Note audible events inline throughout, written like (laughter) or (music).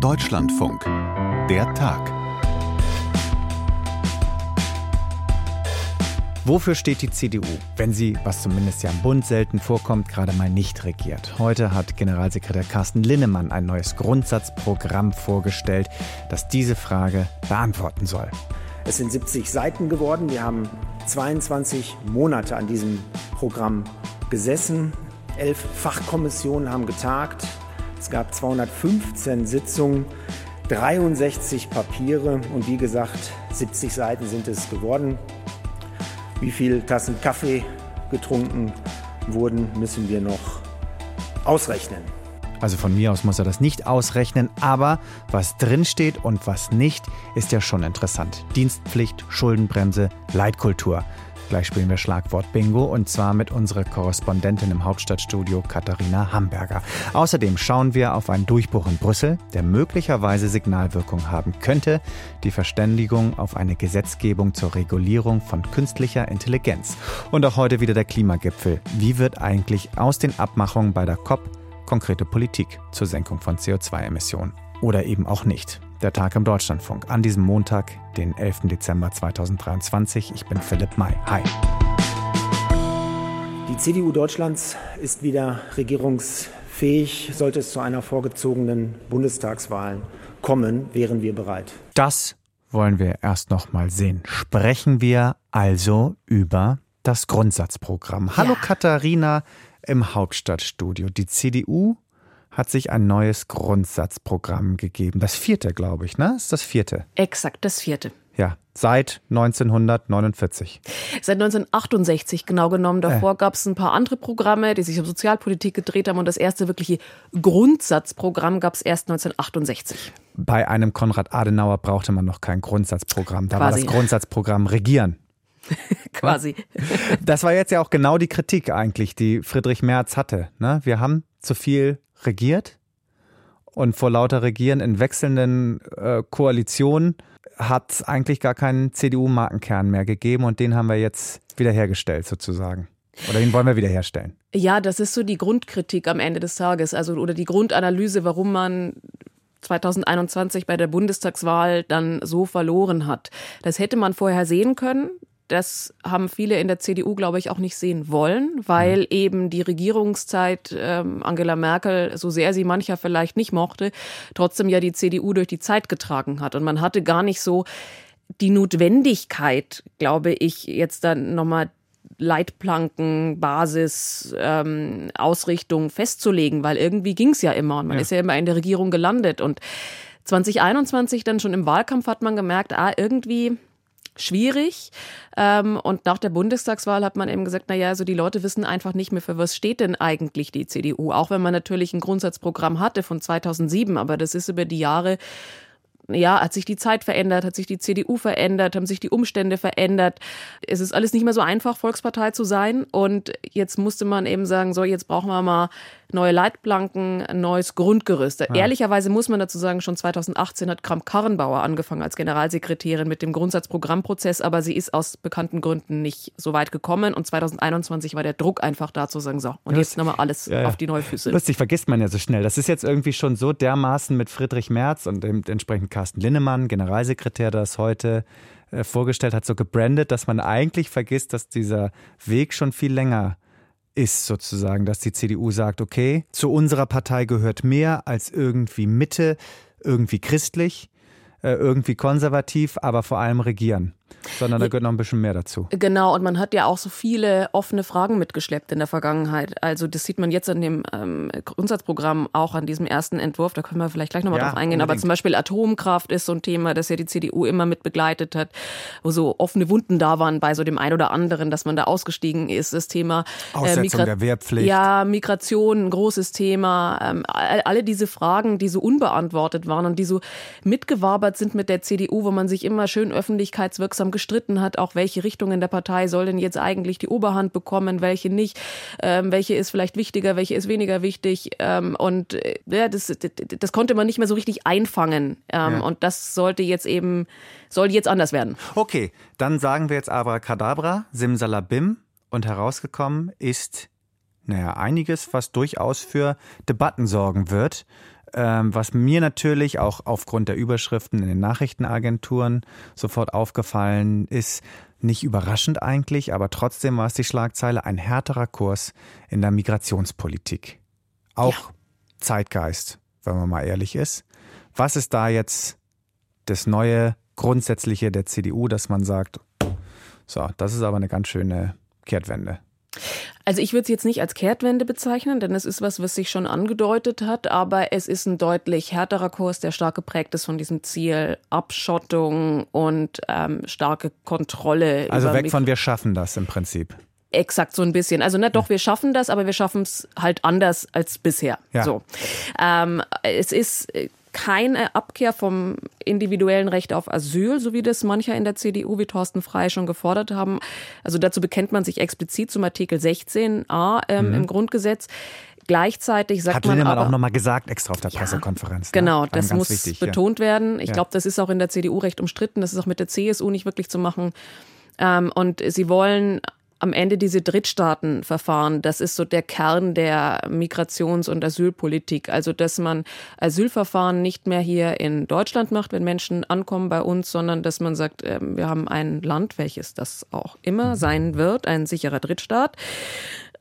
Deutschlandfunk. Der Tag. Wofür steht die CDU, wenn sie, was zumindest ja im Bund selten vorkommt, gerade mal nicht regiert? Heute hat Generalsekretär Carsten Linnemann ein neues Grundsatzprogramm vorgestellt, das diese Frage beantworten soll. Es sind 70 Seiten geworden. Wir haben 22 Monate an diesem Programm gesessen. Elf Fachkommissionen haben getagt. Es gab 215 Sitzungen, 63 Papiere und wie gesagt, 70 Seiten sind es geworden. Wie viele Tassen Kaffee getrunken wurden, müssen wir noch ausrechnen. Also von mir aus muss er das nicht ausrechnen, aber was drinsteht und was nicht, ist ja schon interessant. Dienstpflicht, Schuldenbremse, Leitkultur. Gleich spielen wir Schlagwort Bingo und zwar mit unserer Korrespondentin im Hauptstadtstudio Katharina Hamburger. Außerdem schauen wir auf einen Durchbruch in Brüssel, der möglicherweise Signalwirkung haben könnte, die Verständigung auf eine Gesetzgebung zur Regulierung von künstlicher Intelligenz. Und auch heute wieder der Klimagipfel. Wie wird eigentlich aus den Abmachungen bei der COP konkrete Politik zur Senkung von CO2-Emissionen? Oder eben auch nicht. Der Tag im Deutschlandfunk an diesem Montag, den 11. Dezember 2023. Ich bin Philipp May. Hi. Die CDU Deutschlands ist wieder regierungsfähig. Sollte es zu einer vorgezogenen Bundestagswahl kommen, wären wir bereit. Das wollen wir erst noch mal sehen. Sprechen wir also über das Grundsatzprogramm. Hallo ja. Katharina im Hauptstadtstudio. Die CDU hat sich ein neues Grundsatzprogramm gegeben. Das vierte, glaube ich, ne? Ist das vierte? Exakt, das vierte. Ja, seit 1949. Seit 1968 genau genommen. Davor äh. gab es ein paar andere Programme, die sich um Sozialpolitik gedreht haben und das erste wirkliche Grundsatzprogramm gab es erst 1968. Bei einem Konrad Adenauer brauchte man noch kein Grundsatzprogramm. Da Quasi. war das Grundsatzprogramm Regieren. (laughs) Quasi. Das war jetzt ja auch genau die Kritik eigentlich, die Friedrich Merz hatte. Ne? Wir haben zu viel regiert und vor lauter Regieren in wechselnden äh, Koalitionen hat es eigentlich gar keinen CDU-Markenkern mehr gegeben und den haben wir jetzt wiederhergestellt sozusagen. Oder den wollen wir wiederherstellen. Ja, das ist so die Grundkritik am Ende des Tages, also oder die Grundanalyse, warum man 2021 bei der Bundestagswahl dann so verloren hat. Das hätte man vorher sehen können das haben viele in der CDU, glaube ich, auch nicht sehen wollen, weil mhm. eben die Regierungszeit ähm, Angela Merkel, so sehr sie mancher vielleicht nicht mochte, trotzdem ja die CDU durch die Zeit getragen hat. Und man hatte gar nicht so die Notwendigkeit, glaube ich, jetzt dann nochmal Leitplanken, Basis, ähm, Ausrichtung festzulegen, weil irgendwie ging es ja immer und man ja. ist ja immer in der Regierung gelandet. Und 2021 dann schon im Wahlkampf hat man gemerkt, ah, irgendwie schwierig. Ähm, und nach der Bundestagswahl hat man eben gesagt, na ja, also die Leute wissen einfach nicht mehr, für was steht denn eigentlich die CDU. Auch wenn man natürlich ein Grundsatzprogramm hatte von 2007, aber das ist über die Jahre ja, hat sich die Zeit verändert, hat sich die CDU verändert, haben sich die Umstände verändert. Es ist alles nicht mehr so einfach, Volkspartei zu sein. Und jetzt musste man eben sagen, so, jetzt brauchen wir mal neue Leitplanken, ein neues Grundgerüst. Ja. Ehrlicherweise muss man dazu sagen, schon 2018 hat Kramp-Karrenbauer angefangen als Generalsekretärin mit dem Grundsatzprogrammprozess, aber sie ist aus bekannten Gründen nicht so weit gekommen. Und 2021 war der Druck einfach da zu sagen, so, und jetzt nochmal alles ja, ja. auf die neue Füße. Lustig, vergisst man ja so schnell. Das ist jetzt irgendwie schon so dermaßen mit Friedrich Merz und entsprechend Carsten Linnemann, Generalsekretär, das heute äh, vorgestellt hat, so gebrandet, dass man eigentlich vergisst, dass dieser Weg schon viel länger ist sozusagen, dass die CDU sagt, okay, zu unserer Partei gehört mehr als irgendwie Mitte, irgendwie christlich, äh, irgendwie konservativ, aber vor allem regieren sondern da gehört noch ein bisschen mehr dazu. Genau, und man hat ja auch so viele offene Fragen mitgeschleppt in der Vergangenheit. Also das sieht man jetzt an dem ähm, Grundsatzprogramm, auch an diesem ersten Entwurf, da können wir vielleicht gleich nochmal ja, drauf eingehen. Unbedingt. Aber zum Beispiel Atomkraft ist so ein Thema, das ja die CDU immer mit begleitet hat, wo so offene Wunden da waren bei so dem einen oder anderen, dass man da ausgestiegen ist. Das Thema äh, Aussetzung der Wehrpflicht. Ja, Migration, ein großes Thema. Ähm, alle diese Fragen, die so unbeantwortet waren und die so mitgewabert sind mit der CDU, wo man sich immer schön öffentlichkeitswirksam gestritten hat, auch welche Richtung in der Partei soll denn jetzt eigentlich die Oberhand bekommen, welche nicht, ähm, welche ist vielleicht wichtiger, welche ist weniger wichtig. Ähm, und äh, ja, das, das konnte man nicht mehr so richtig einfangen. Ähm, ja. Und das sollte jetzt eben, soll jetzt anders werden. Okay, dann sagen wir jetzt Abracadabra, Simsalabim. Und herausgekommen ist naja, einiges, was durchaus für Debatten sorgen wird. Ähm, was mir natürlich auch aufgrund der Überschriften in den Nachrichtenagenturen sofort aufgefallen ist, nicht überraschend eigentlich, aber trotzdem war es die Schlagzeile, ein härterer Kurs in der Migrationspolitik. Auch ja. Zeitgeist, wenn man mal ehrlich ist. Was ist da jetzt das neue Grundsätzliche der CDU, dass man sagt, so, das ist aber eine ganz schöne Kehrtwende? Also ich würde es jetzt nicht als Kehrtwende bezeichnen, denn es ist was, was sich schon angedeutet hat, aber es ist ein deutlich härterer Kurs, der stark geprägt ist von diesem Ziel Abschottung und ähm, starke Kontrolle. Also weg von wir schaffen das im Prinzip. Exakt so ein bisschen. Also nicht doch, wir schaffen das, aber wir schaffen es halt anders als bisher. Ja. So, ähm, es ist keine Abkehr vom individuellen Recht auf Asyl, so wie das mancher in der CDU wie Thorsten Frey schon gefordert haben. Also dazu bekennt man sich explizit zum Artikel 16a ähm, mhm. im Grundgesetz. Gleichzeitig sagt Hat man Lindemann aber auch nochmal gesagt, extra auf der ja, Pressekonferenz. Ne? Genau, das muss wichtig, betont ja. werden. Ich ja. glaube, das ist auch in der CDU recht umstritten. Das ist auch mit der CSU nicht wirklich zu machen. Ähm, und sie wollen am Ende diese Drittstaatenverfahren, das ist so der Kern der Migrations- und Asylpolitik. Also, dass man Asylverfahren nicht mehr hier in Deutschland macht, wenn Menschen ankommen bei uns, sondern dass man sagt, ähm, wir haben ein Land, welches das auch immer mhm. sein wird, ein sicherer Drittstaat.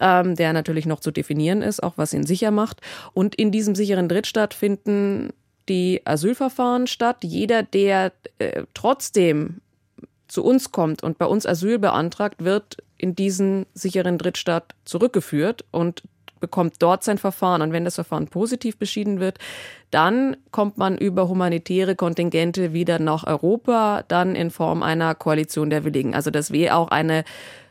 Ähm, der natürlich noch zu definieren ist, auch was ihn sicher macht. Und in diesem sicheren Drittstaat finden die Asylverfahren statt. Jeder, der äh, trotzdem zu uns kommt und bei uns Asyl beantragt, wird in diesen sicheren Drittstaat zurückgeführt und bekommt dort sein Verfahren. Und wenn das Verfahren positiv beschieden wird, dann kommt man über humanitäre Kontingente wieder nach Europa, dann in Form einer Koalition der Willigen. Also das wäre auch eine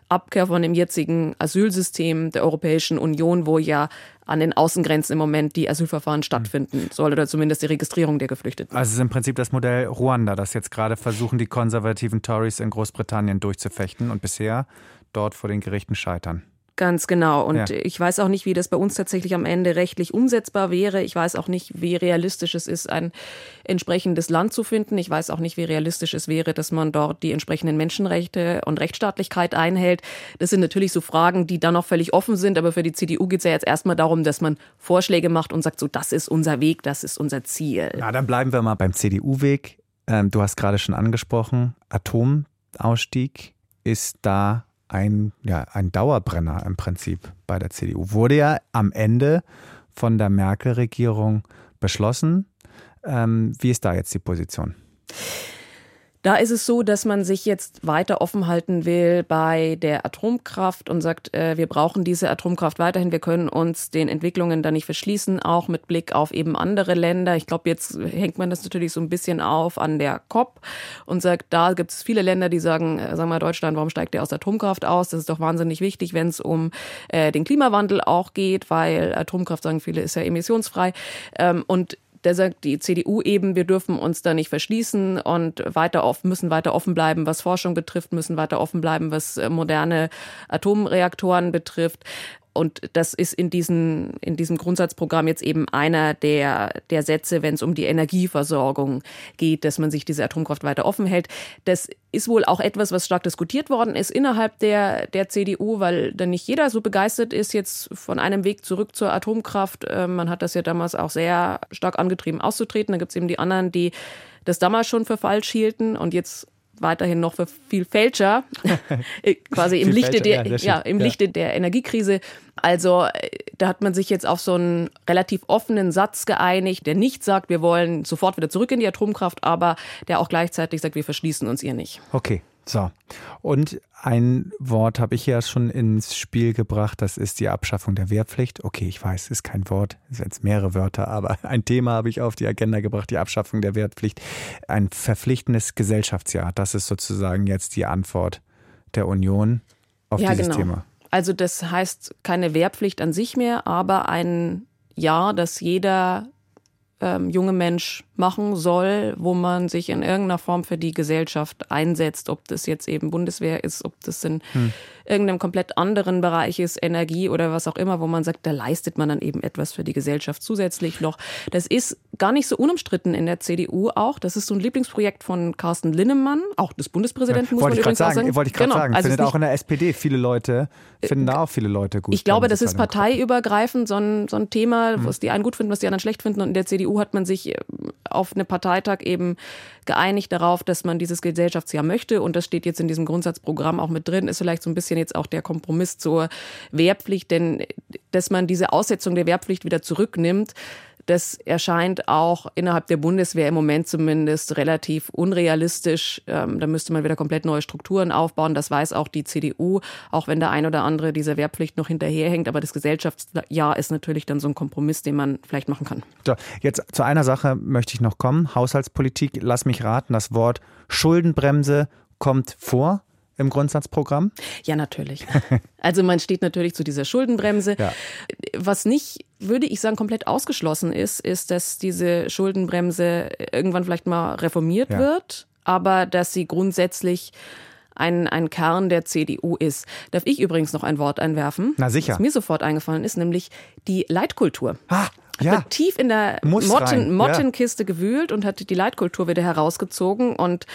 Abkehr von dem jetzigen Asylsystem der Europäischen Union, wo ja an den Außengrenzen im Moment die Asylverfahren stattfinden soll oder zumindest die Registrierung der Geflüchteten. Also es ist im Prinzip das Modell Ruanda, das jetzt gerade versuchen, die konservativen Tories in Großbritannien durchzufechten und bisher dort vor den Gerichten scheitern. Ganz genau. Und ja. ich weiß auch nicht, wie das bei uns tatsächlich am Ende rechtlich umsetzbar wäre. Ich weiß auch nicht, wie realistisch es ist, ein entsprechendes Land zu finden. Ich weiß auch nicht, wie realistisch es wäre, dass man dort die entsprechenden Menschenrechte und Rechtsstaatlichkeit einhält. Das sind natürlich so Fragen, die dann noch völlig offen sind. Aber für die CDU geht es ja jetzt erstmal darum, dass man Vorschläge macht und sagt, so, das ist unser Weg, das ist unser Ziel. Na, dann bleiben wir mal beim CDU-Weg. Ähm, du hast gerade schon angesprochen, Atomausstieg ist da ein, ja, ein Dauerbrenner im Prinzip bei der CDU. Wurde ja am Ende von der Merkel-Regierung beschlossen. Ähm, wie ist da jetzt die Position? Da ist es so, dass man sich jetzt weiter offen halten will bei der Atomkraft und sagt, äh, wir brauchen diese Atomkraft weiterhin. Wir können uns den Entwicklungen da nicht verschließen, auch mit Blick auf eben andere Länder. Ich glaube, jetzt hängt man das natürlich so ein bisschen auf an der COP und sagt, da gibt es viele Länder, die sagen, äh, sagen wir Deutschland, warum steigt der aus Atomkraft aus? Das ist doch wahnsinnig wichtig, wenn es um äh, den Klimawandel auch geht, weil Atomkraft, sagen viele, ist ja emissionsfrei. Ähm, und der sagt die CDU eben, wir dürfen uns da nicht verschließen und weiter offen, müssen weiter offen bleiben, was Forschung betrifft, müssen weiter offen bleiben, was äh, moderne Atomreaktoren betrifft. Und das ist in, diesen, in diesem Grundsatzprogramm jetzt eben einer der, der Sätze, wenn es um die Energieversorgung geht, dass man sich diese Atomkraft weiter offen hält. Das ist wohl auch etwas, was stark diskutiert worden ist innerhalb der, der CDU, weil dann nicht jeder so begeistert ist jetzt von einem Weg zurück zur Atomkraft. Ähm, man hat das ja damals auch sehr stark angetrieben, auszutreten. Da gibt es eben die anderen, die das damals schon für falsch hielten und jetzt weiterhin noch für viel Fälscher, (laughs) äh, quasi im Lichte der, ja, ja, im ja. Lichte der Energiekrise. Also äh, da hat man sich jetzt auf so einen relativ offenen Satz geeinigt, der nicht sagt, wir wollen sofort wieder zurück in die Atomkraft, aber der auch gleichzeitig sagt, wir verschließen uns ihr nicht. Okay, so. Und ein Wort habe ich ja schon ins Spiel gebracht, das ist die Abschaffung der Wehrpflicht. Okay, ich weiß, ist kein Wort, es sind jetzt mehrere Wörter, aber (laughs) ein Thema habe ich auf die Agenda gebracht, die Abschaffung der Wehrpflicht. Ein verpflichtendes Gesellschaftsjahr, das ist sozusagen jetzt die Antwort der Union auf ja, dieses genau. Thema. Also das heißt keine Wehrpflicht an sich mehr, aber ein Jahr, das jeder ähm, junge Mensch machen soll, wo man sich in irgendeiner Form für die Gesellschaft einsetzt, ob das jetzt eben Bundeswehr ist, ob das in hm. Irgendeinem komplett anderen Bereich ist, Energie oder was auch immer, wo man sagt, da leistet man dann eben etwas für die Gesellschaft zusätzlich noch. Das ist gar nicht so unumstritten in der CDU auch. Das ist so ein Lieblingsprojekt von Carsten Linnemann, auch des Bundespräsidenten, ja, muss man übrigens sagen, sagen. Wollte ich gerade genau. sagen, also findet auch in der SPD viele Leute, finden da auch viele Leute gut. Ich glaube, das ist parteiübergreifend so ein, so ein Thema, was die einen gut finden, was die anderen schlecht finden. Und in der CDU hat man sich auf eine Parteitag eben geeinigt darauf, dass man dieses Gesellschaftsjahr möchte. Und das steht jetzt in diesem Grundsatzprogramm auch mit drin. Ist vielleicht so ein bisschen jetzt auch der Kompromiss zur Wehrpflicht, denn dass man diese Aussetzung der Wehrpflicht wieder zurücknimmt, das erscheint auch innerhalb der Bundeswehr im Moment zumindest relativ unrealistisch. Ähm, da müsste man wieder komplett neue Strukturen aufbauen. Das weiß auch die CDU, auch wenn der ein oder andere dieser Wehrpflicht noch hinterherhängt. Aber das Gesellschaftsjahr ist natürlich dann so ein Kompromiss, den man vielleicht machen kann. So, jetzt zu einer Sache möchte ich noch kommen. Haushaltspolitik. Lass mich raten, das Wort Schuldenbremse kommt vor im Grundsatzprogramm? Ja, natürlich. (laughs) Also man steht natürlich zu dieser Schuldenbremse. Ja. Was nicht, würde ich sagen, komplett ausgeschlossen ist, ist, dass diese Schuldenbremse irgendwann vielleicht mal reformiert ja. wird, aber dass sie grundsätzlich ein, ein Kern der CDU ist. Darf ich übrigens noch ein Wort einwerfen? Na sicher. Was mir sofort eingefallen ist, nämlich die Leitkultur. Ah, ja. Hat tief in der Motten, Mottenkiste ja. gewühlt und hat die Leitkultur wieder herausgezogen und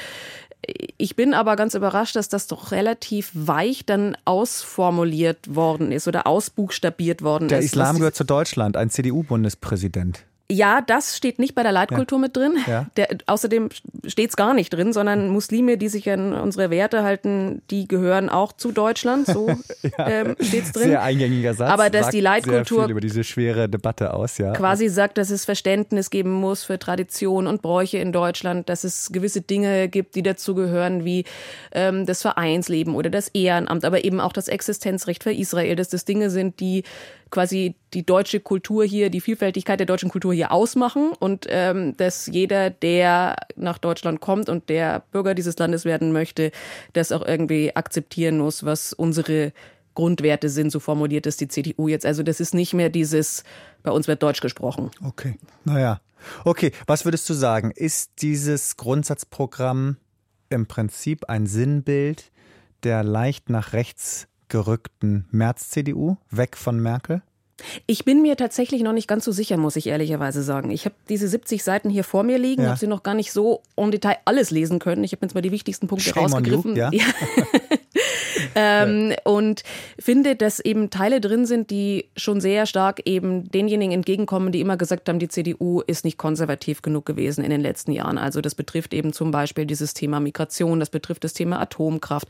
ich bin aber ganz überrascht, dass das doch relativ weich dann ausformuliert worden ist oder ausbuchstabiert worden Der ist. Der Islam gehört zu Deutschland, ein CDU-Bundespräsident. Ja, das steht nicht bei der Leitkultur ja. mit drin. Ja. Der, außerdem steht es gar nicht drin, sondern Muslime, die sich an unsere Werte halten, die gehören auch zu Deutschland. So (laughs) ja. ähm, steht es drin. Sehr eingängiger Satz. Aber dass die Leitkultur sehr viel über diese schwere Debatte aus, ja. Quasi sagt, dass es Verständnis geben muss für Tradition und Bräuche in Deutschland, dass es gewisse Dinge gibt, die dazugehören, wie ähm, das Vereinsleben oder das Ehrenamt, aber eben auch das Existenzrecht für Israel, dass das Dinge sind, die quasi die deutsche Kultur hier, die Vielfältigkeit der deutschen Kultur hier ausmachen und ähm, dass jeder, der nach Deutschland kommt und der Bürger dieses Landes werden möchte, das auch irgendwie akzeptieren muss, was unsere Grundwerte sind, so formuliert es die CDU jetzt. Also das ist nicht mehr dieses, bei uns wird Deutsch gesprochen. Okay, naja. Okay, was würdest du sagen? Ist dieses Grundsatzprogramm im Prinzip ein Sinnbild der leicht nach rechts gerückten März-CDU, weg von Merkel? Ich bin mir tatsächlich noch nicht ganz so sicher, muss ich ehrlicherweise sagen. Ich habe diese 70 Seiten hier vor mir liegen, ja. habe sie noch gar nicht so en Detail alles lesen können. Ich habe jetzt mal die wichtigsten Punkte Shame rausgegriffen. You, ja. ja. (laughs) (laughs) ähm, und finde, dass eben Teile drin sind, die schon sehr stark eben denjenigen entgegenkommen, die immer gesagt haben, die CDU ist nicht konservativ genug gewesen in den letzten Jahren. Also das betrifft eben zum Beispiel dieses Thema Migration, das betrifft das Thema Atomkraft.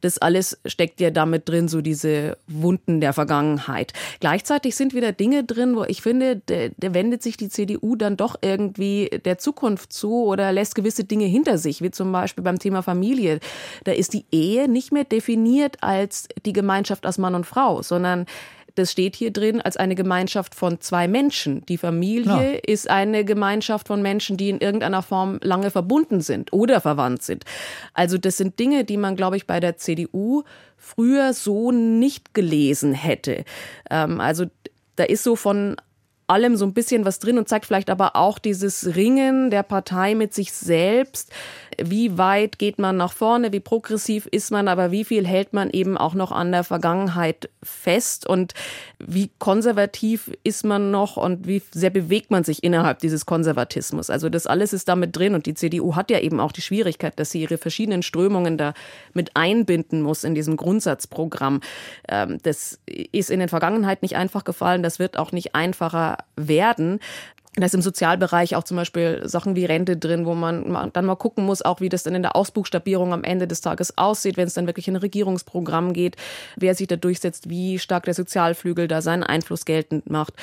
Das alles steckt ja damit drin, so diese Wunden der Vergangenheit. Gleichzeitig sind wieder Dinge drin, wo ich finde, der wendet sich die CDU dann doch irgendwie der Zukunft zu oder lässt gewisse Dinge hinter sich, wie zum Beispiel beim Thema Familie. Da ist die Ehe nicht mehr definiert definiert als die Gemeinschaft aus Mann und Frau, sondern das steht hier drin als eine Gemeinschaft von zwei Menschen. Die Familie ja. ist eine Gemeinschaft von Menschen, die in irgendeiner Form lange verbunden sind oder verwandt sind. Also das sind Dinge, die man, glaube ich, bei der CDU früher so nicht gelesen hätte. Ähm, also da ist so von allem so ein bisschen was drin und zeigt vielleicht aber auch dieses Ringen der Partei mit sich selbst. Wie weit geht man nach vorne? Wie progressiv ist man? Aber wie viel hält man eben auch noch an der Vergangenheit fest? Und wie konservativ ist man noch? Und wie sehr bewegt man sich innerhalb dieses Konservatismus? Also das alles ist damit drin. Und die CDU hat ja eben auch die Schwierigkeit, dass sie ihre verschiedenen Strömungen da mit einbinden muss in diesem Grundsatzprogramm. Ähm, das ist in der Vergangenheit nicht einfach gefallen. Das wird auch nicht einfacher werden. Da ist im Sozialbereich auch zum Beispiel Sachen wie Rente drin, wo man dann mal gucken muss, auch wie das dann in der Ausbuchstabierung am Ende des Tages aussieht, wenn es dann wirklich in ein Regierungsprogramm geht, wer sich da durchsetzt, wie stark der Sozialflügel da seinen Einfluss geltend macht.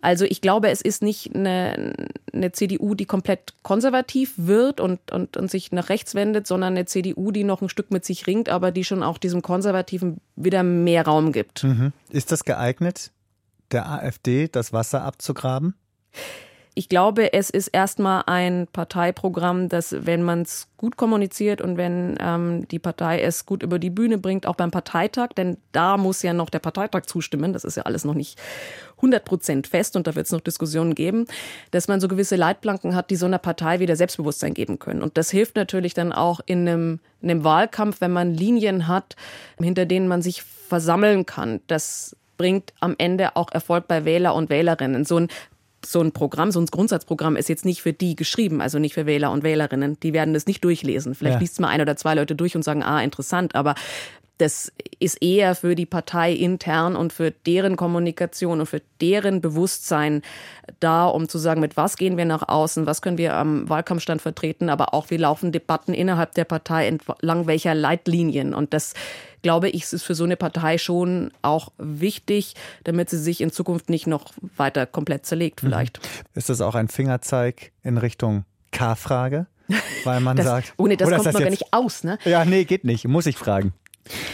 Also ich glaube, es ist nicht eine, eine CDU, die komplett konservativ wird und, und, und sich nach rechts wendet, sondern eine CDU, die noch ein Stück mit sich ringt, aber die schon auch diesem Konservativen wieder mehr Raum gibt. Mhm. Ist das geeignet? Der AfD das Wasser abzugraben? ich glaube, es ist erstmal ein Parteiprogramm, das, wenn man es gut kommuniziert und wenn ähm, die Partei es gut über die Bühne bringt, auch beim Parteitag, denn da muss ja noch der Parteitag zustimmen, das ist ja alles noch nicht 100 Prozent fest und da wird es noch Diskussionen geben, dass man so gewisse Leitplanken hat, die so einer Partei wieder Selbstbewusstsein geben können. Und das hilft natürlich dann auch in einem, in einem Wahlkampf, wenn man Linien hat, hinter denen man sich versammeln kann. Das bringt am Ende auch Erfolg bei Wähler und Wählerinnen. So ein so ein Programm, so ein Grundsatzprogramm ist jetzt nicht für die geschrieben, also nicht für Wähler und Wählerinnen. Die werden das nicht durchlesen. Vielleicht ja. liest es mal ein oder zwei Leute durch und sagen, ah, interessant, aber das ist eher für die Partei intern und für deren Kommunikation und für deren Bewusstsein da, um zu sagen, mit was gehen wir nach außen, was können wir am Wahlkampfstand vertreten, aber auch wie laufen Debatten innerhalb der Partei entlang welcher Leitlinien. Und das glaube ich, ist für so eine Partei schon auch wichtig, damit sie sich in Zukunft nicht noch weiter komplett zerlegt mhm. vielleicht. Ist das auch ein Fingerzeig in Richtung K-Frage? Weil man (laughs) das, sagt. Ohne das kommt das man gar nicht aus, ne? Ja, nee, geht nicht. Muss ich fragen.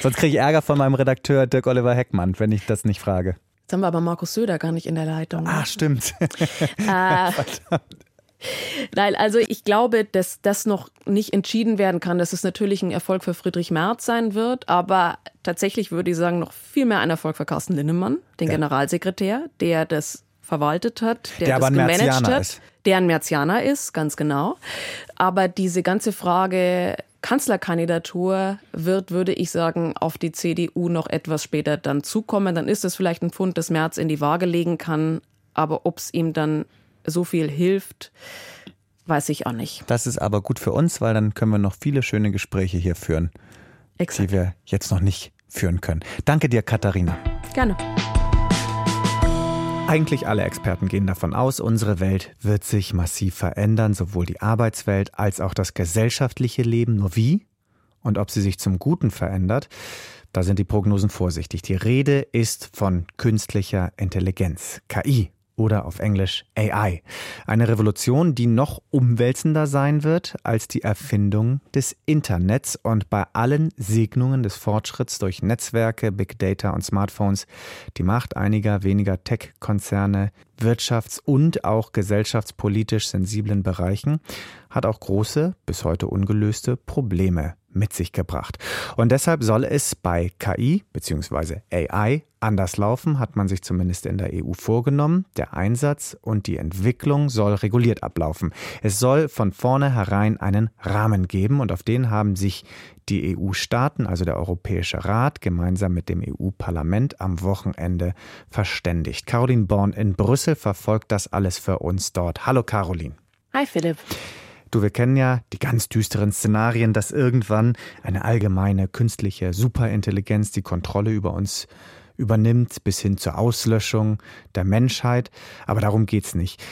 Sonst kriege ich Ärger von meinem Redakteur Dirk Oliver Heckmann, wenn ich das nicht frage. Jetzt haben wir aber Markus Söder gar nicht in der Leitung. Ah, stimmt. (laughs) (laughs) Äh, Nein, also ich glaube, dass das noch nicht entschieden werden kann, dass es natürlich ein Erfolg für Friedrich Merz sein wird, aber tatsächlich würde ich sagen, noch viel mehr ein Erfolg für Carsten Linnemann, den ja. Generalsekretär, der das verwaltet hat, der, der das gemanagt hat, ist. der ein Merzianer ist, ganz genau. Aber diese ganze Frage Kanzlerkandidatur wird, würde ich sagen, auf die CDU noch etwas später dann zukommen. Dann ist es vielleicht ein Pfund, das März in die Waage legen kann. Aber ob es ihm dann so viel hilft, weiß ich auch nicht. Das ist aber gut für uns, weil dann können wir noch viele schöne Gespräche hier führen, Exakt. die wir jetzt noch nicht führen können. Danke dir, Katharina. Gerne. Eigentlich alle Experten gehen davon aus, unsere Welt wird sich massiv verändern, sowohl die Arbeitswelt als auch das gesellschaftliche Leben. Nur wie und ob sie sich zum Guten verändert, da sind die Prognosen vorsichtig. Die Rede ist von künstlicher Intelligenz, KI oder auf Englisch AI. Eine Revolution, die noch umwälzender sein wird als die Erfindung des Internets und bei allen Segnungen des Fortschritts durch Netzwerke, Big Data und Smartphones die Macht einiger weniger Tech-Konzerne wirtschafts- und auch gesellschaftspolitisch sensiblen Bereichen hat auch große, bis heute ungelöste Probleme mit sich gebracht. Und deshalb soll es bei KI bzw. AI anders laufen, hat man sich zumindest in der EU vorgenommen. Der Einsatz und die Entwicklung soll reguliert ablaufen. Es soll von vornherein einen Rahmen geben und auf den haben sich die EU-Staaten, also der Europäische Rat, gemeinsam mit dem EU-Parlament am Wochenende verständigt. Caroline Born in Brüssel verfolgt das alles für uns dort. Hallo Caroline. Hi Philipp. Du, wir kennen ja die ganz düsteren Szenarien, dass irgendwann eine allgemeine künstliche Superintelligenz die Kontrolle über uns übernimmt, bis hin zur Auslöschung der Menschheit. Aber darum geht's nicht.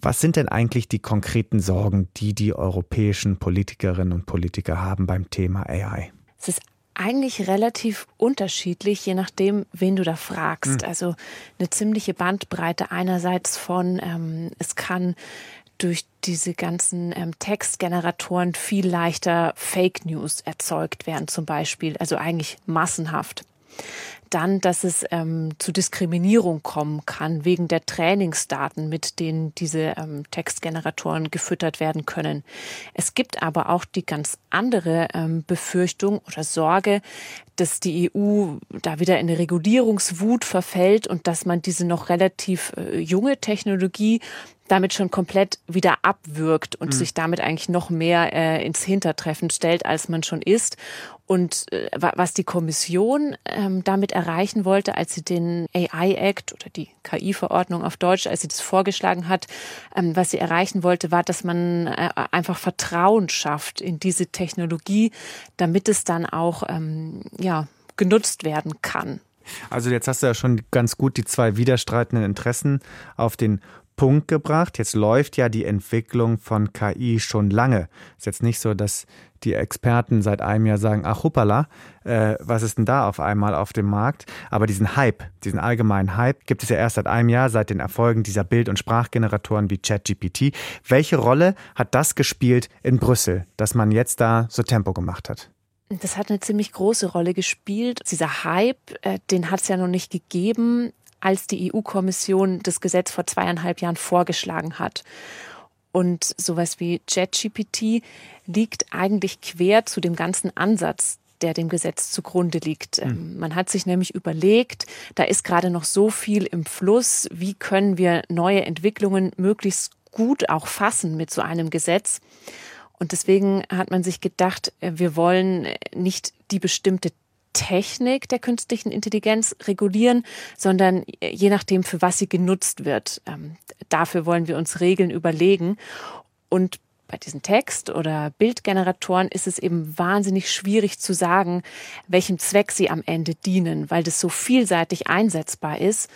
Was sind denn eigentlich die konkreten Sorgen, die die europäischen Politikerinnen und Politiker haben beim Thema AI? Es ist eigentlich relativ unterschiedlich, je nachdem, wen du da fragst. Mhm. Also eine ziemliche Bandbreite einerseits von, ähm, es kann durch diese ganzen ähm, Textgeneratoren viel leichter Fake News erzeugt werden, zum Beispiel, also eigentlich massenhaft. Dann, dass es ähm, zu Diskriminierung kommen kann wegen der Trainingsdaten, mit denen diese ähm, Textgeneratoren gefüttert werden können. Es gibt aber auch die ganz andere ähm, Befürchtung oder Sorge, dass die EU da wieder in eine Regulierungswut verfällt und dass man diese noch relativ äh, junge Technologie damit schon komplett wieder abwirkt und mhm. sich damit eigentlich noch mehr äh, ins Hintertreffen stellt, als man schon ist. Und äh, was die Kommission ähm, damit erreichen wollte, als sie den AI Act oder die KI-Verordnung auf Deutsch, als sie das vorgeschlagen hat, ähm, was sie erreichen wollte, war, dass man äh, einfach Vertrauen schafft in diese Technologie, damit es dann auch ähm, ja, genutzt werden kann. Also jetzt hast du ja schon ganz gut die zwei widerstreitenden Interessen auf den Punkt gebracht. Jetzt läuft ja die Entwicklung von KI schon lange. Ist jetzt nicht so, dass die Experten seit einem Jahr sagen, ach hoppala, äh, was ist denn da auf einmal auf dem Markt? Aber diesen Hype, diesen allgemeinen Hype gibt es ja erst seit einem Jahr, seit den Erfolgen dieser Bild- und Sprachgeneratoren wie ChatGPT. Welche Rolle hat das gespielt in Brüssel, dass man jetzt da so Tempo gemacht hat? Das hat eine ziemlich große Rolle gespielt. Dieser Hype, äh, den hat es ja noch nicht gegeben als die EU-Kommission das Gesetz vor zweieinhalb Jahren vorgeschlagen hat. Und sowas wie JetGPT liegt eigentlich quer zu dem ganzen Ansatz, der dem Gesetz zugrunde liegt. Mhm. Man hat sich nämlich überlegt, da ist gerade noch so viel im Fluss, wie können wir neue Entwicklungen möglichst gut auch fassen mit so einem Gesetz. Und deswegen hat man sich gedacht, äh, wir wollen nicht die bestimmte Technik der künstlichen Intelligenz regulieren, sondern je nachdem, für was sie genutzt wird. Ähm, dafür wollen wir uns Regeln überlegen. Und bei diesen Text- oder Bildgeneratoren ist es eben wahnsinnig schwierig zu sagen, welchem Zweck sie am Ende dienen, weil das so vielseitig einsetzbar ist.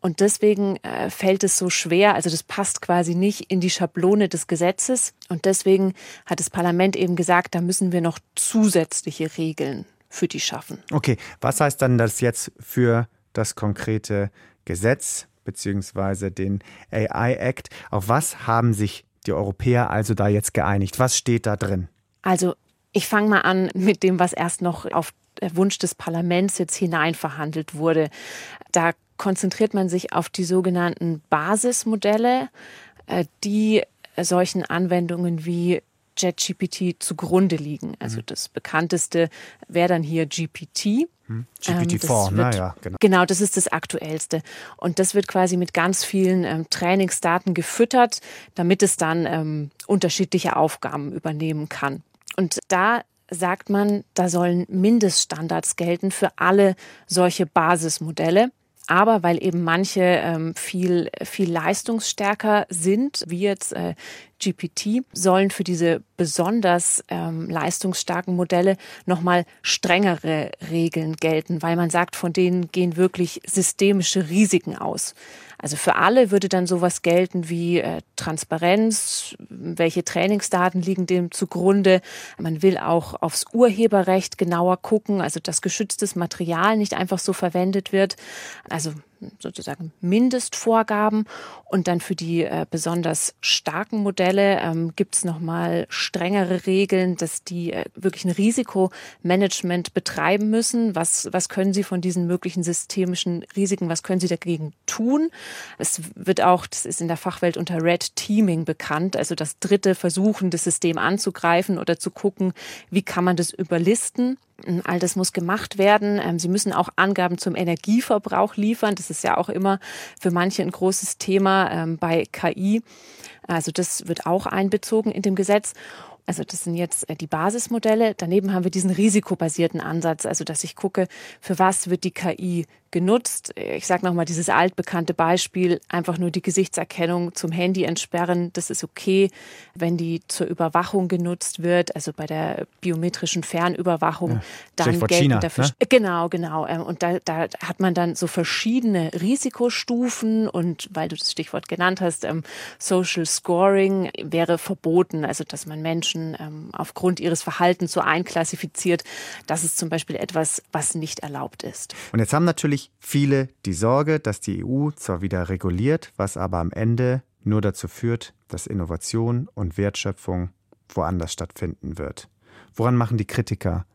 Und deswegen äh, fällt es so schwer, also das passt quasi nicht in die Schablone des Gesetzes. Und deswegen hat das Parlament eben gesagt, da müssen wir noch zusätzliche Regeln für die schaffen. Okay, was heißt dann das jetzt für das konkrete Gesetz beziehungsweise den AI Act? Auf was haben sich die Europäer also da jetzt geeinigt? Was steht da drin? Also ich fange mal an mit dem, was erst noch auf Wunsch des Parlaments jetzt hinein verhandelt wurde. Da konzentriert man sich auf die sogenannten Basismodelle, äh, die solchen Anwendungen wie JetGPT zugrunde liegen. Also mhm. das bekannteste wäre dann hier GPT. Hm. GPT-4, ähm, ja, genau. Genau, das ist das Aktuellste. Und das wird quasi mit ganz vielen ähm, Trainingsdaten gefüttert, damit es dann ähm, unterschiedliche Aufgaben übernehmen kann. Und da sagt man, da sollen Mindeststandards gelten für alle solche Basismodelle. Aber weil eben manche ähm, viel, viel leistungsstärker sind, wie jetzt äh, GPT, sollen für diese besonders ähm, leistungsstarken Modelle nochmal strengere Regeln gelten, weil man sagt, von denen gehen wirklich systemische Risiken aus. Also für alle würde dann sowas gelten wie äh, Transparenz, welche Trainingsdaten liegen dem zugrunde. Man will auch aufs Urheberrecht genauer gucken, also dass geschütztes Material nicht einfach so verwendet wird. Also sozusagen Mindestvorgaben. Und dann für die äh, besonders starken Modelle ähm, gibt es nochmal strengere Regeln, dass die äh, wirklich ein Risikomanagement betreiben müssen. Was, was können sie von diesen möglichen systemischen Risiken, was können sie dagegen tun? Es wird auch, das ist in der Fachwelt unter Red Teaming bekannt, also das dritte Versuchen, das System anzugreifen oder zu gucken, wie kann man das überlisten. All das muss gemacht werden. Ähm, sie müssen auch Angaben zum Energieverbrauch liefern. Das ist ja auch immer für manche ein großes Thema ähm, bei KI. Also das wird auch einbezogen in dem Gesetz. Also das sind jetzt äh, die Basismodelle. Daneben haben wir diesen risikobasierten Ansatz, also dass ich gucke, für was wird die KI genutzt. Ich sage nochmal dieses altbekannte Beispiel, einfach nur die Gesichtserkennung zum Handy entsperren, das ist okay. Wenn die zur Überwachung genutzt wird, also bei der biometrischen Fernüberwachung, ja. dann gelten China, dafür. Ne? Genau, genau. Ähm, und da, da hat man dann so verschiedene Risikostufen und weil du das Stichwort genannt hast, ähm, Social Scoring wäre verboten, also dass man Menschen ähm, aufgrund ihres Verhaltens so einklassifiziert. Das ist zum Beispiel etwas, was nicht erlaubt ist. Und jetzt haben natürlich viele die Sorge, dass die EU zwar wieder reguliert, was aber am Ende nur dazu führt, dass Innovation und Wertschöpfung woanders stattfinden wird. Woran machen die Kritiker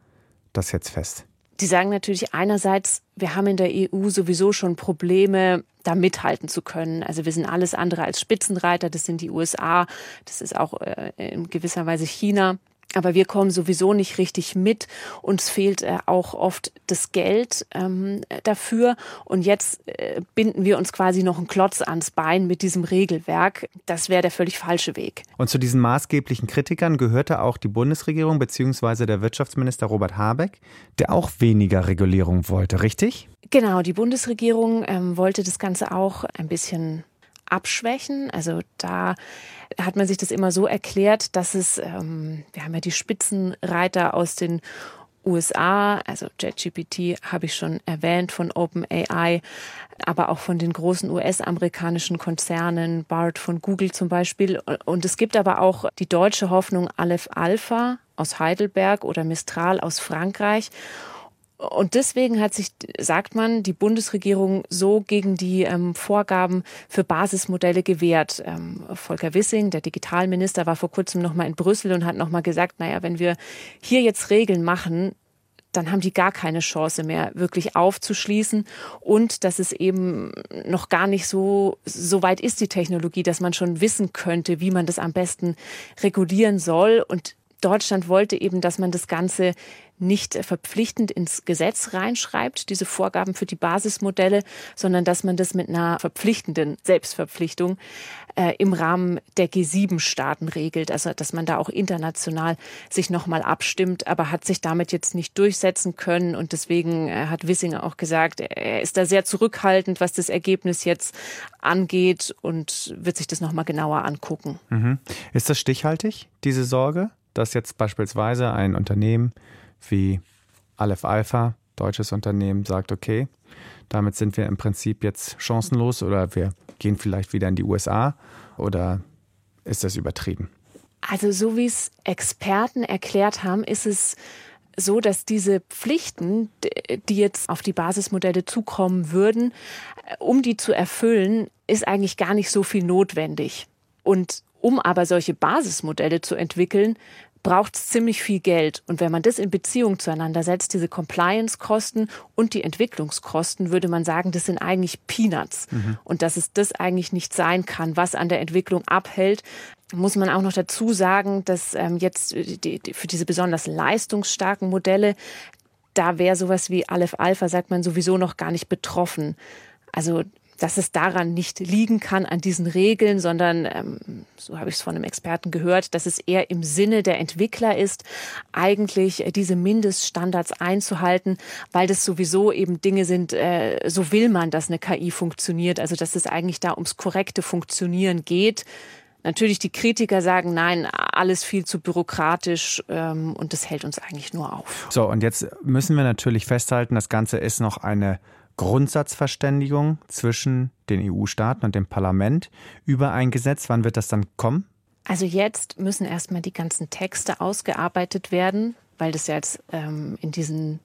das jetzt fest? Die sagen natürlich einerseits, wir haben in der EU sowieso schon Probleme, da mithalten zu können. Also wir sind alles andere als Spitzenreiter. Das sind die USA, das ist auch äh, in gewisser Weise China. Aber wir kommen sowieso nicht richtig mit. Uns fehlt äh, auch oft das Geld ähm, dafür. Und jetzt äh, binden wir uns quasi noch einen Klotz ans Bein mit diesem Regelwerk. Das wäre der völlig falsche Weg. Und zu diesen maßgeblichen Kritikern gehörte auch die Bundesregierung bzw. der Wirtschaftsminister Robert Habeck, der auch weniger Regulierung wollte, richtig? Genau, die Bundesregierung ähm, wollte das Ganze auch ein bisschen abschwächen. Also da hat man sich das immer so erklärt, dass es, ähm, wir haben ja die Spitzenreiter aus den USA, also JetGPT habe ich schon erwähnt von OpenAI, aber auch von den großen US-amerikanischen Konzernen, BART von Google zum Beispiel. Und es gibt aber auch die deutsche Hoffnung Aleph Alpha aus Heidelberg oder Mistral aus Frankreich. Und deswegen hat sich, sagt man, die Bundesregierung so gegen die ähm, Vorgaben für Basismodelle gewehrt. Ähm, Volker Wissing, der Digitalminister, war vor kurzem noch mal in Brüssel und hat noch mal gesagt, naja, wenn wir hier jetzt Regeln machen, dann haben die gar keine Chance mehr, wirklich aufzuschließen. Und dass es eben noch gar nicht so, so weit ist, die Technologie, dass man schon wissen könnte, wie man das am besten regulieren soll. Und Deutschland wollte eben, dass man das Ganze nicht verpflichtend ins Gesetz reinschreibt, diese Vorgaben für die Basismodelle, sondern dass man das mit einer verpflichtenden Selbstverpflichtung äh, im Rahmen der G7-Staaten regelt. Also dass man da auch international sich nochmal abstimmt, aber hat sich damit jetzt nicht durchsetzen können. Und deswegen äh, hat Wissinger auch gesagt, er ist da sehr zurückhaltend, was das Ergebnis jetzt angeht und wird sich das nochmal genauer angucken. Mhm. Ist das stichhaltig, diese Sorge, dass jetzt beispielsweise ein Unternehmen wie Aleph Alpha, deutsches Unternehmen, sagt, okay, damit sind wir im Prinzip jetzt chancenlos oder wir gehen vielleicht wieder in die USA oder ist das übertrieben? Also so wie es Experten erklärt haben, ist es so, dass diese Pflichten, die jetzt auf die Basismodelle zukommen würden, um die zu erfüllen, ist eigentlich gar nicht so viel notwendig. Und um aber solche Basismodelle zu entwickeln, braucht es ziemlich viel Geld. Und wenn man das in Beziehung zueinander setzt, diese Compliance-Kosten und die Entwicklungskosten, würde man sagen, das sind eigentlich Peanuts. Mhm. Und dass es das eigentlich nicht sein kann, was an der Entwicklung abhält, muss man auch noch dazu sagen, dass ähm, jetzt die, die, für diese besonders leistungsstarken Modelle, da wäre sowas wie Aleph Alpha, sagt man, sowieso noch gar nicht betroffen. Also dass es daran nicht liegen kann, an diesen Regeln, sondern, ähm, so habe ich es von einem Experten gehört, dass es eher im Sinne der Entwickler ist, eigentlich diese Mindeststandards einzuhalten, weil das sowieso eben Dinge sind, äh, so will man, dass eine KI funktioniert, also dass es eigentlich da ums korrekte Funktionieren geht. Natürlich die Kritiker sagen, nein, alles viel zu bürokratisch ähm, und das hält uns eigentlich nur auf. So, und jetzt müssen wir natürlich festhalten, das Ganze ist noch eine Grundsatzverständigung zwischen den EU-Staaten und dem Parlament über ein Gesetz. Wann wird das dann kommen? Also jetzt müssen erstmal die ganzen Texte ausgearbeitet werden, weil das ja jetzt ähm, in diesen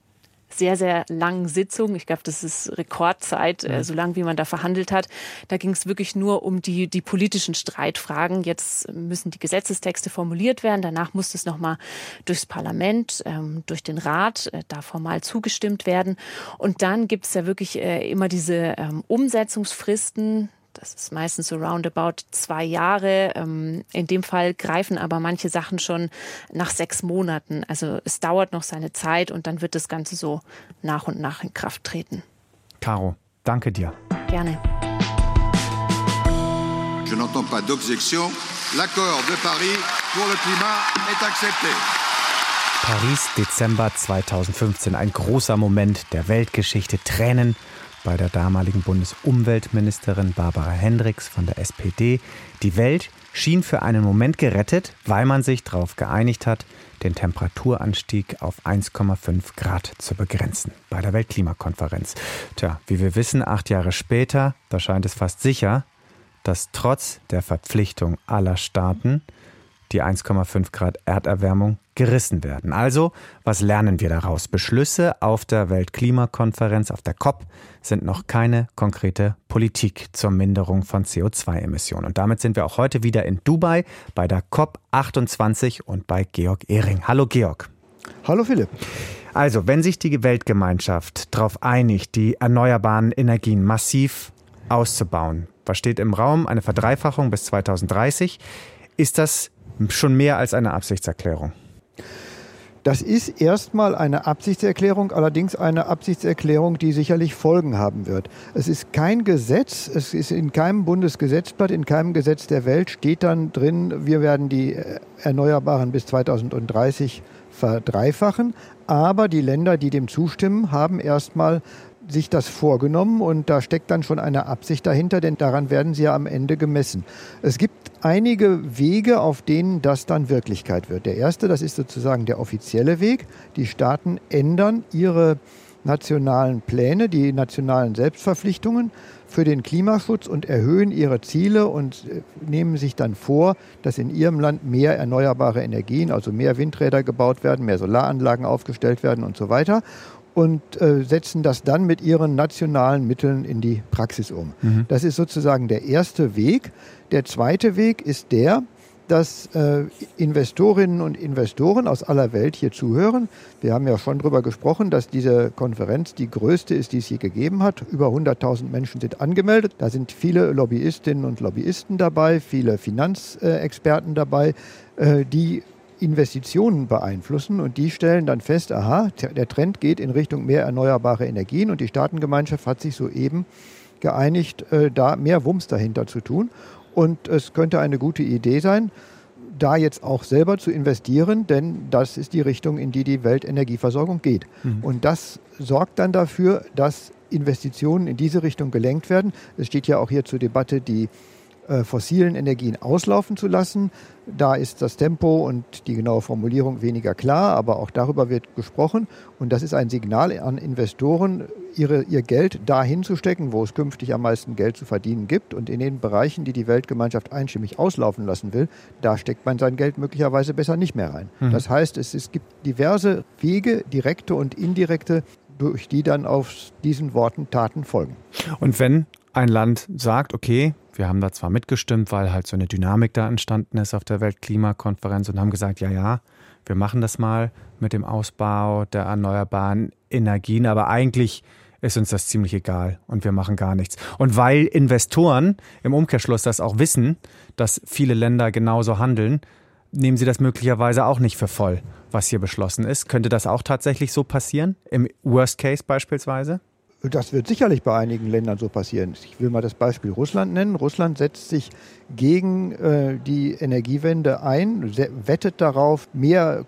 sehr, sehr langen Sitzung. Ich glaube, das ist Rekordzeit, äh, so lang wie man da verhandelt hat. Da ging es wirklich nur um die, die politischen Streitfragen. Jetzt müssen die Gesetzestexte formuliert werden. Danach muss es nochmal durchs Parlament, ähm, durch den Rat äh, da formal zugestimmt werden. Und dann gibt es ja wirklich äh, immer diese ähm, Umsetzungsfristen. Das ist meistens so roundabout zwei Jahre. Ähm, in dem Fall greifen aber manche Sachen schon nach sechs Monaten. Also es dauert noch seine Zeit und dann wird das Ganze so nach und nach in Kraft treten. Caro, danke dir. Gerne. Je n'entends pas d'objection. L'accord de Paris pour le climat est accepté. Paris, Dezember 2015. Ein großer Moment der Weltgeschichte. Tränen bei der damaligen Bundesumweltministerin Barbara Hendricks von der SPD. Die Welt schien für einen Moment gerettet, weil man sich darauf geeinigt hat, den Temperaturanstieg auf 1,5 Grad zu begrenzen bei der Weltklimakonferenz. Tja, wie wir wissen, acht Jahre später, da scheint es fast sicher, dass trotz der Verpflichtung aller Staaten die 1,5 Grad Erderwärmung gerissen werden. Also, was lernen wir daraus? Beschlüsse auf der Weltklimakonferenz, auf der COP, sind noch keine konkrete Politik zur Minderung von CO2-Emissionen. Und damit sind wir auch heute wieder in Dubai bei der COP 28 und bei Georg Ehring. Hallo Georg. Hallo Philipp. Also, wenn sich die Weltgemeinschaft darauf einigt, die erneuerbaren Energien massiv auszubauen, was steht im Raum? Eine Verdreifachung bis 2030. Ist das schon mehr als eine Absichtserklärung? Das ist erstmal eine Absichtserklärung, allerdings eine Absichtserklärung, die sicherlich Folgen haben wird. Es ist kein Gesetz, es ist in keinem Bundesgesetzblatt, in keinem Gesetz der Welt steht dann drin, wir werden die Erneuerbaren bis 2030 verdreifachen. Aber die Länder, die dem zustimmen, haben erstmal sich das vorgenommen und da steckt dann schon eine Absicht dahinter, denn daran werden sie ja am Ende gemessen. Es gibt einige Wege, auf denen das dann Wirklichkeit wird. Der erste, das ist sozusagen der offizielle Weg. Die Staaten ändern ihre nationalen Pläne, die nationalen Selbstverpflichtungen für den Klimaschutz und erhöhen ihre Ziele und äh, nehmen sich dann vor, dass in ihrem Land mehr erneuerbare Energien, also mehr Windräder gebaut werden, mehr Solaranlagen aufgestellt werden und so weiter und äh, setzen das dann mit ihren nationalen Mitteln in die Praxis um. Mhm. Das ist sozusagen der erste Weg. Der zweite Weg ist der, dass äh, Investorinnen und Investoren aus aller Welt hier zuhören. Wir haben ja schon darüber gesprochen, dass diese Konferenz die größte ist, die es je gegeben hat. Über 100.000 Menschen sind angemeldet. Da sind viele Lobbyistinnen und Lobbyisten dabei, viele Finanzexperten dabei, äh, die Investitionen beeinflussen und die stellen dann fest, aha, der Trend geht in Richtung mehr erneuerbare Energien und die Staatengemeinschaft hat sich soeben geeinigt, äh, da mehr Wumms dahinter zu tun. Und es könnte eine gute Idee sein, da jetzt auch selber zu investieren, denn das ist die Richtung, in die die Weltenergieversorgung geht. Mhm. Und das sorgt dann dafür, dass Investitionen in diese Richtung gelenkt werden. Es steht ja auch hier zur Debatte die äh, fossilen Energien auslaufen zu lassen. Da ist das Tempo und die genaue Formulierung weniger klar, aber auch darüber wird gesprochen. Und das ist ein Signal an Investoren, ihre, ihr Geld dahin zu stecken, wo es künftig am meisten Geld zu verdienen gibt. Und in den Bereichen, die die Weltgemeinschaft einstimmig auslaufen lassen will, da steckt man sein Geld möglicherweise besser nicht mehr rein. Mhm. Das heißt, es, es gibt diverse Wege, direkte und indirekte, durch die dann auf diesen Worten Taten folgen. Und wenn ein Land sagt, okay, wir haben da zwar mitgestimmt, weil halt so eine Dynamik da entstanden ist auf der Weltklimakonferenz und haben gesagt, ja, ja, wir machen das mal mit dem Ausbau der erneuerbaren Energien, aber eigentlich ist uns das ziemlich egal und wir machen gar nichts. Und weil Investoren im Umkehrschluss das auch wissen, dass viele Länder genauso handeln, nehmen sie das möglicherweise auch nicht für voll, was hier beschlossen ist. Könnte das auch tatsächlich so passieren? Im Worst Case beispielsweise? Das wird sicherlich bei einigen Ländern so passieren. Ich will mal das Beispiel Russland nennen. Russland setzt sich gegen äh, die Energiewende ein, wettet darauf, mehr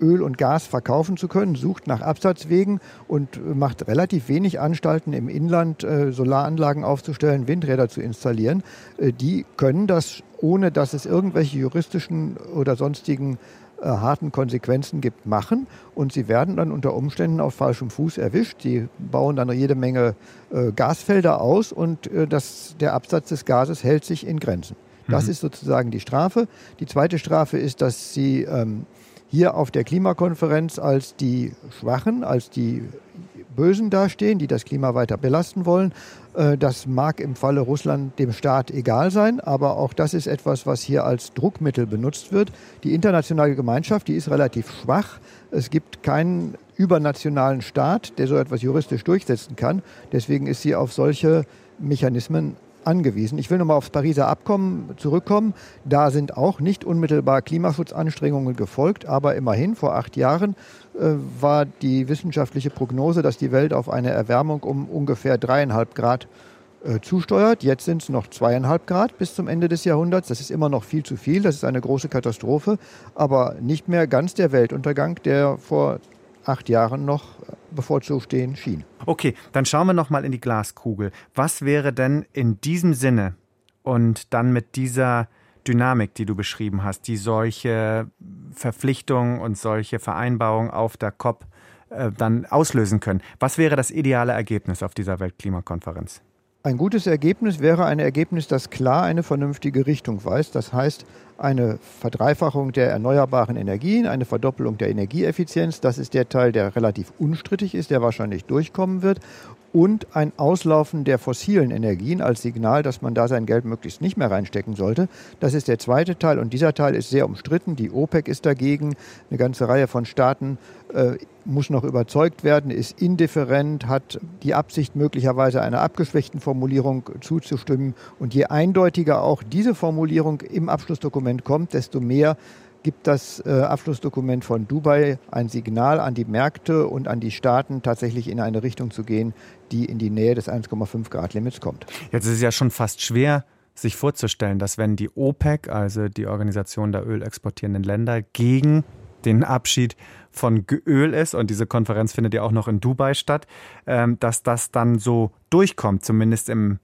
Öl und Gas verkaufen zu können, sucht nach Absatzwegen und macht relativ wenig Anstalten im Inland, äh, Solaranlagen aufzustellen, Windräder zu installieren. Äh, die können das, ohne dass es irgendwelche juristischen oder sonstigen äh, harten Konsequenzen gibt, machen. Und sie werden dann unter Umständen auf falschem Fuß erwischt. Sie bauen dann jede Menge äh, Gasfelder aus und äh, das, der Absatz des Gases hält sich in Grenzen. Das mhm. ist sozusagen die Strafe. Die zweite Strafe ist, dass sie ähm, hier auf der Klimakonferenz als die Schwachen, als die Bösen dastehen, die das Klima weiter belasten wollen. Äh, das mag im Falle Russland dem Staat egal sein, aber auch das ist etwas, was hier als Druckmittel benutzt wird. Die internationale Gemeinschaft, die ist relativ schwach. Es gibt keinen übernationalen Staat, der so etwas juristisch durchsetzen kann. Deswegen ist sie auf solche Mechanismen angewiesen. Ich will nochmal aufs Pariser Abkommen zurückkommen. Da sind auch nicht unmittelbar Klimaschutzanstrengungen gefolgt, aber immerhin vor acht Jahren äh, war die wissenschaftliche Prognose, dass die Welt auf eine Erwärmung um ungefähr dreieinhalb Grad äh, zusteuert. Jetzt sind es noch zweieinhalb Grad bis zum Ende des Jahrhunderts. Das ist immer noch viel zu viel. Das ist eine große Katastrophe, aber nicht mehr ganz der Weltuntergang, der vor acht Jahren noch bevorzustehen schien. Okay, dann schauen wir noch mal in die Glaskugel. Was wäre denn in diesem Sinne und dann mit dieser Dynamik, die du beschrieben hast, die solche Verpflichtungen und solche Vereinbarungen auf der COP äh, dann auslösen können. Was wäre das ideale Ergebnis auf dieser Weltklimakonferenz? Ein gutes Ergebnis wäre ein Ergebnis, das klar eine vernünftige Richtung weist. Das heißt, eine Verdreifachung der erneuerbaren Energien, eine Verdoppelung der Energieeffizienz. Das ist der Teil, der relativ unstrittig ist, der wahrscheinlich durchkommen wird und ein Auslaufen der fossilen Energien als Signal, dass man da sein Geld möglichst nicht mehr reinstecken sollte. Das ist der zweite Teil und dieser Teil ist sehr umstritten. Die OPEC ist dagegen, eine ganze Reihe von Staaten äh, muss noch überzeugt werden, ist indifferent, hat die Absicht möglicherweise einer abgeschwächten Formulierung zuzustimmen. Und je eindeutiger auch diese Formulierung im Abschlussdokument kommt, desto mehr gibt das äh, Abschlussdokument von Dubai ein Signal an die Märkte und an die Staaten, tatsächlich in eine Richtung zu gehen, die in die Nähe des 1,5 Grad Limits kommt. Jetzt ist es ja schon fast schwer, sich vorzustellen, dass wenn die OPEC, also die Organisation der ölexportierenden Länder, gegen den Abschied von Öl ist, und diese Konferenz findet ja auch noch in Dubai statt, ähm, dass das dann so durchkommt, zumindest im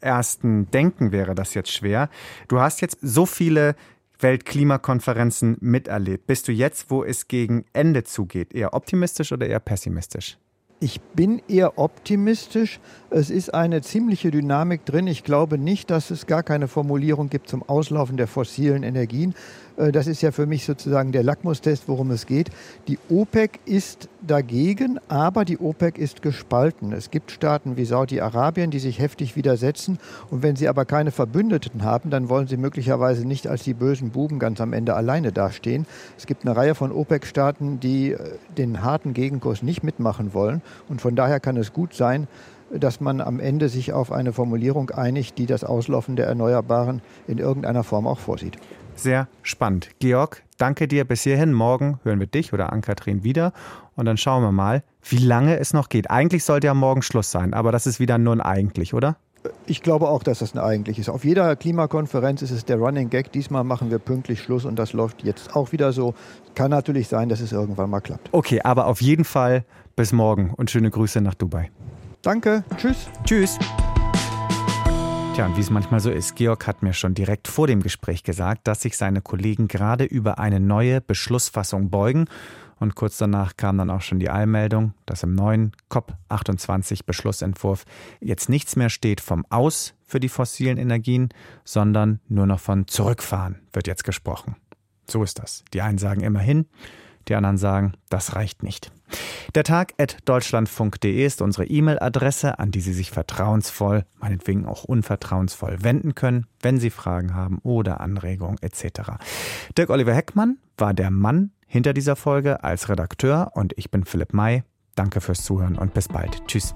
ersten Denken wäre das jetzt schwer. Du hast jetzt so viele Weltklimakonferenzen miterlebt. Bist du jetzt, wo es gegen Ende zugeht, eher optimistisch oder eher pessimistisch? Ich bin eher optimistisch. Es ist eine ziemliche Dynamik drin. Ich glaube nicht, dass es gar keine Formulierung gibt zum Auslaufen der fossilen Energien. Äh, das ist ja für mich sozusagen der Lackmustest, worum es geht. Die OPEC ist dagegen, aber die OPEC ist gespalten. Es gibt Staaten wie Saudi-Arabien, die sich heftig widersetzen. Und wenn sie aber keine Verbündeten haben, dann wollen sie möglicherweise nicht als die bösen Buben ganz am Ende alleine dastehen. Es gibt eine Reihe von OPEC-Staaten, die äh, den harten Gegenkurs nicht mitmachen wollen. Und von daher kann es gut sein, dass man am Ende sich auf eine Formulierung einigt, die das Auslaufen der Erneuerbaren in irgendeiner Form auch vorsieht. Sehr spannend. Georg, danke dir bis hierhin. Morgen hören wir dich oder Ann-Kathrin wieder und dann schauen wir mal, wie lange es noch geht. Eigentlich sollte ja morgen Schluss sein, aber das ist wieder nur ein eigentlich, oder? Ich glaube auch, dass das ein eigentlich ist. Auf jeder Klimakonferenz ist es der Running Gag. Diesmal machen wir pünktlich Schluss und das läuft jetzt auch wieder so. Kann natürlich sein, dass es irgendwann mal klappt. Okay, aber auf jeden Fall bis morgen und schöne Grüße nach Dubai. Danke. Tschüss. Tschüss. Tja, und wie es manchmal so ist, Georg hat mir schon direkt vor dem Gespräch gesagt, dass sich seine Kollegen gerade über eine neue Beschlussfassung beugen. Und kurz danach kam dann auch schon die Eilmeldung, dass im neuen COP28 Beschlussentwurf jetzt nichts mehr steht vom Aus für die fossilen Energien, sondern nur noch von Zurückfahren wird jetzt gesprochen. So ist das. Die einen sagen immerhin, die anderen sagen, das reicht nicht. Der Tag at deutschlandfunk.de ist unsere E-Mail-Adresse, an die Sie sich vertrauensvoll, meinetwegen auch unvertrauensvoll wenden können, wenn Sie Fragen haben oder Anregungen etc. Dirk Oliver Heckmann war der Mann hinter dieser Folge als Redakteur und ich bin Philipp May. Danke fürs Zuhören und bis bald. Tschüss.